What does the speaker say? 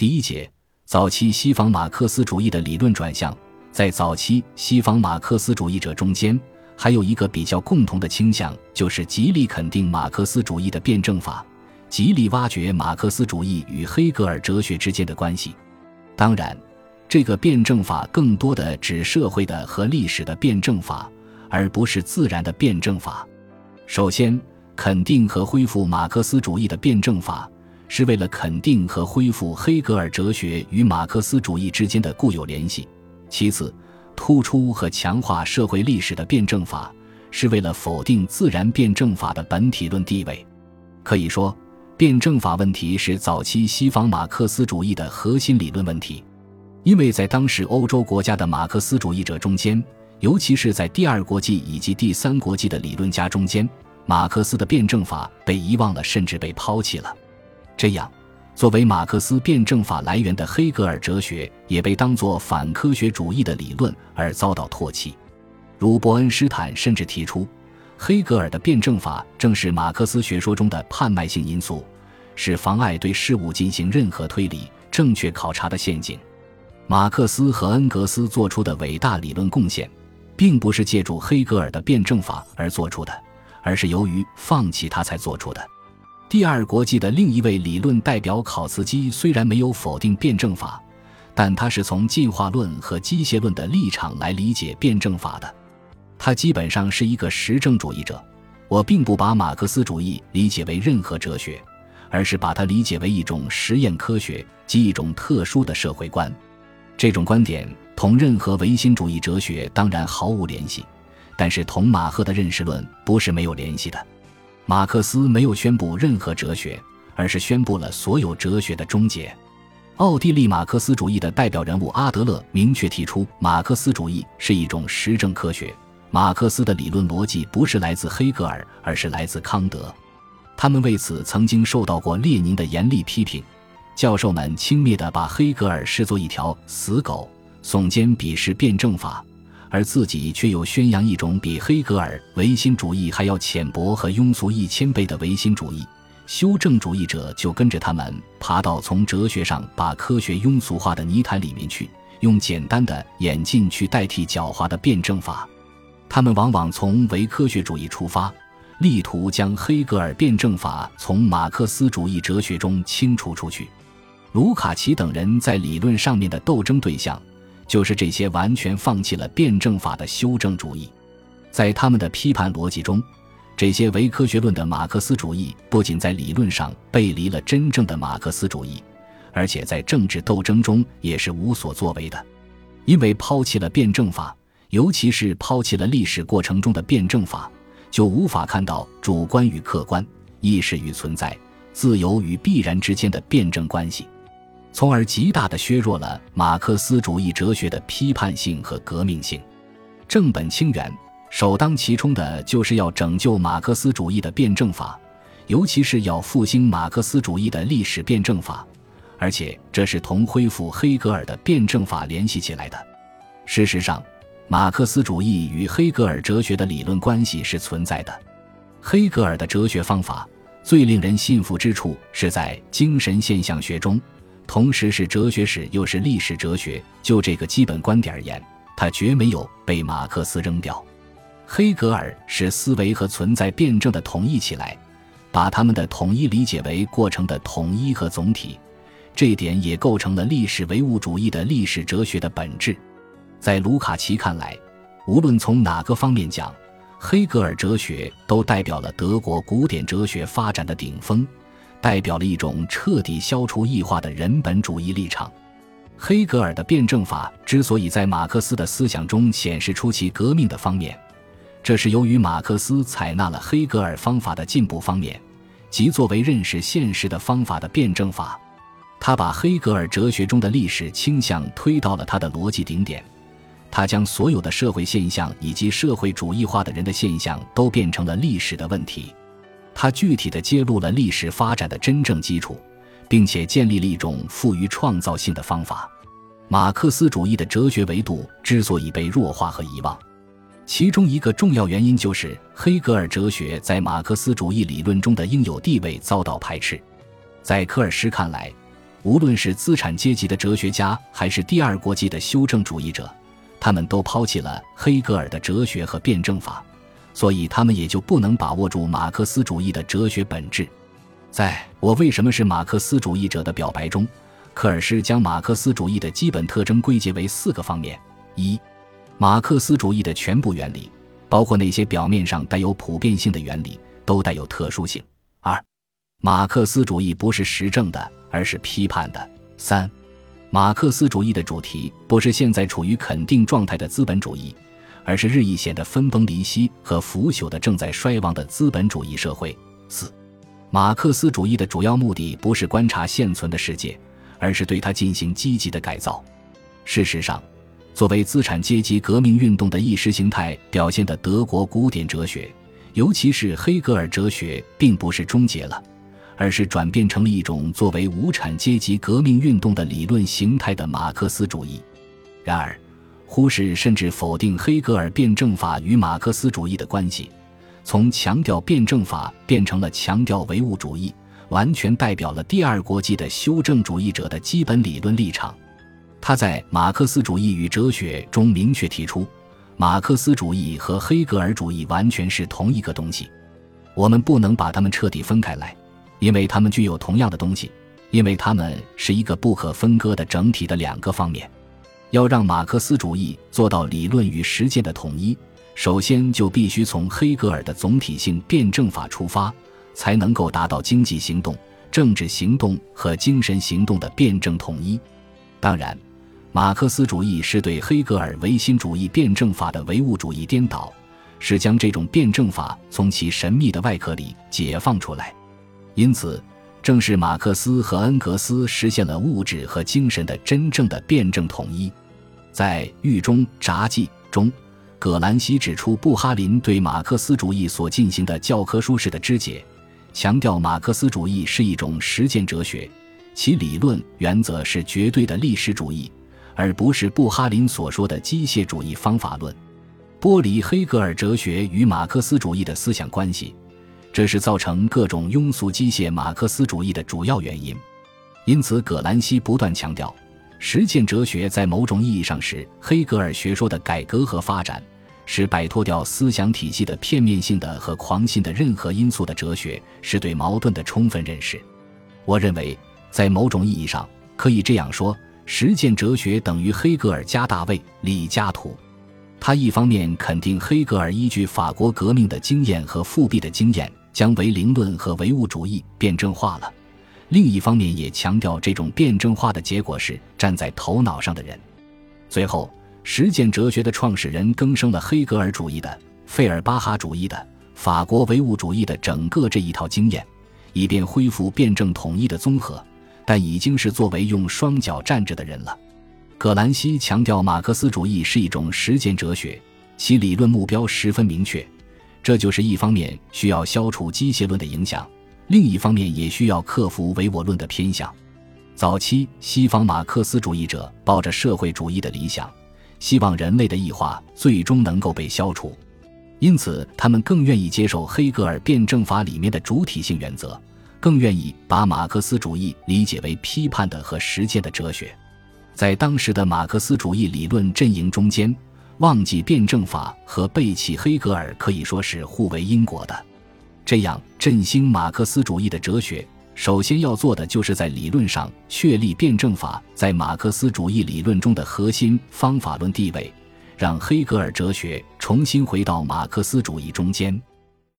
第一节，早期西方马克思主义的理论转向。在早期西方马克思主义者中间，还有一个比较共同的倾向，就是极力肯定马克思主义的辩证法，极力挖掘马克思主义与黑格尔哲学之间的关系。当然，这个辩证法更多的指社会的和历史的辩证法，而不是自然的辩证法。首先，肯定和恢复马克思主义的辩证法，是为了肯定和恢复黑格尔哲学与马克思主义之间的固有联系。其次，突出和强化社会历史的辩证法，是为了否定自然辩证法的本体论地位。可以说，辩证法问题是早期西方马克思主义的核心理论问题。因为在当时欧洲国家的马克思主义者中间，尤其是在第二国际以及第三国际的理论家中间，马克思的辩证法被遗忘了，甚至被抛弃了。这样。作为马克思辩证法来源的黑格尔哲学，也被当作反科学主义的理论而遭到唾弃。如伯恩斯坦甚至提出，黑格尔的辩证法正是马克思学说中的叛卖性因素，是妨碍对事物进行任何推理、正确考察的陷阱。马克思和恩格斯做出的伟大理论贡献，并不是借助黑格尔的辩证法而做出的，而是由于放弃它才做出的。第二国际的另一位理论代表考茨基虽然没有否定辩证法，但他是从进化论和机械论的立场来理解辩证法的。他基本上是一个实证主义者。我并不把马克思主义理解为任何哲学，而是把它理解为一种实验科学及一种特殊的社会观。这种观点同任何唯心主义哲学当然毫无联系，但是同马赫的认识论不是没有联系的。马克思没有宣布任何哲学，而是宣布了所有哲学的终结。奥地利马克思主义的代表人物阿德勒明确提出，马克思主义是一种实证科学。马克思的理论逻辑不是来自黑格尔，而是来自康德。他们为此曾经受到过列宁的严厉批评。教授们轻蔑地把黑格尔视作一条死狗，耸肩鄙视辩证法。而自己却又宣扬一种比黑格尔唯心主义还要浅薄和庸俗一千倍的唯心主义，修正主义者就跟着他们爬到从哲学上把科学庸俗化的泥潭里面去，用简单的眼镜去代替狡猾的辩证法。他们往往从唯科学主义出发，力图将黑格尔辩证法从马克思主义哲学中清除出去。卢卡奇等人在理论上面的斗争对象。就是这些完全放弃了辩证法的修正主义，在他们的批判逻辑中，这些唯科学论的马克思主义不仅在理论上背离了真正的马克思主义，而且在政治斗争中也是无所作为的，因为抛弃了辩证法，尤其是抛弃了历史过程中的辩证法，就无法看到主观与客观、意识与存在、自由与必然之间的辩证关系。从而极大地削弱了马克思主义哲学的批判性和革命性。正本清源，首当其冲的就是要拯救马克思主义的辩证法，尤其是要复兴马克思主义的历史辩证法，而且这是同恢复黑格尔的辩证法联系起来的。事实上，马克思主义与黑格尔哲学的理论关系是存在的。黑格尔的哲学方法最令人信服之处是在精神现象学中。同时是哲学史，又是历史哲学。就这个基本观点而言，他绝没有被马克思扔掉。黑格尔使思维和存在辩证的统一起来，把他们的统一理解为过程的统一和总体。这一点也构成了历史唯物主义的历史哲学的本质。在卢卡奇看来，无论从哪个方面讲，黑格尔哲学都代表了德国古典哲学发展的顶峰。代表了一种彻底消除异化的人本主义立场。黑格尔的辩证法之所以在马克思的思想中显示出其革命的方面，这是由于马克思采纳了黑格尔方法的进步方面，即作为认识现实的方法的辩证法。他把黑格尔哲学中的历史倾向推到了他的逻辑顶点，他将所有的社会现象以及社会主义化的人的现象都变成了历史的问题。他具体地揭露了历史发展的真正基础，并且建立了一种富于创造性的方法。马克思主义的哲学维度之所以被弱化和遗忘，其中一个重要原因就是黑格尔哲学在马克思主义理论中的应有地位遭到排斥。在科尔施看来，无论是资产阶级的哲学家，还是第二国际的修正主义者，他们都抛弃了黑格尔的哲学和辩证法，所以他们也就不能把握住马克思主义的哲学本质。在我为什么是马克思主义者的表白中，科尔斯将马克思主义的基本特征归结为四个方面：一、马克思主义的全部原理，包括那些表面上带有普遍性的原理，都带有特殊性；二、马克思主义不是实证的，而是批判的；三、马克思主义的主题不是现在处于肯定状态的资本主义，而是日益显得分崩离析和腐朽的正在衰亡的资本主义社会；四。马克思主义的主要目的不是观察现存的世界，而是对它进行积极的改造。事实上，作为资产阶级革命运动的意识形态表现的德国古典哲学，尤其是黑格尔哲学，并不是终结了，而是转变成了一种作为无产阶级革命运动的理论形态的马克思主义。然而，忽视甚至否定黑格尔辩证法与马克思主义的关系。从强调辩证法变成了强调唯物主义，完全代表了第二国际的修正主义者的基本理论立场。他在《马克思主义与哲学》中明确提出，马克思主义和黑格尔主义完全是同一个东西，我们不能把它们彻底分开来，因为它们具有同样的东西，因为它们是一个不可分割的整体的两个方面。要让马克思主义做到理论与实践的统一。首先就必须从黑格尔的总体性辩证法出发，才能够达到经济行动、政治行动和精神行动的辩证统一。当然，马克思主义是对黑格尔唯心主义辩证法的唯物主义颠倒，是将这种辩证法从其神秘的外壳里解放出来。因此，正是马克思和恩格斯实现了物质和精神的真正的辩证统一。在《狱中札记》中。葛兰西指出，布哈林对马克思主义所进行的教科书式的肢解，强调马克思主义是一种实践哲学，其理论原则是绝对的历史主义，而不是布哈林所说的机械主义方法论。剥离黑格尔哲学与马克思主义的思想关系，这是造成各种庸俗机械马克思主义的主要原因。因此，葛兰西不断强调。实践哲学在某种意义上是黑格尔学说的改革和发展，是摆脱掉思想体系的片面性的和狂信的任何因素的哲学，是对矛盾的充分认识。我认为，在某种意义上可以这样说：实践哲学等于黑格尔加大卫·李嘉图。他一方面肯定黑格尔依据法国革命的经验和复辟的经验，将唯灵论和唯物主义辩证化了。另一方面，也强调这种辩证化的结果是站在头脑上的人。最后，实践哲学的创始人更生了黑格尔主义的、费尔巴哈主义的、法国唯物主义的整个这一套经验，以便恢复辩证统一的综合。但已经是作为用双脚站着的人了。葛兰西强调，马克思主义是一种实践哲学，其理论目标十分明确。这就是一方面需要消除机械论的影响。另一方面，也需要克服唯我论的偏向。早期西方马克思主义者抱着社会主义的理想，希望人类的异化最终能够被消除，因此他们更愿意接受黑格尔辩证法里面的主体性原则，更愿意把马克思主义理解为批判的和实践的哲学。在当时的马克思主义理论阵营中间，忘记辩证法和背弃黑格尔可以说是互为因果的。这样振兴马克思主义的哲学，首先要做的就是在理论上确立辩证法在马克思主义理论中的核心方法论地位，让黑格尔哲学重新回到马克思主义中间。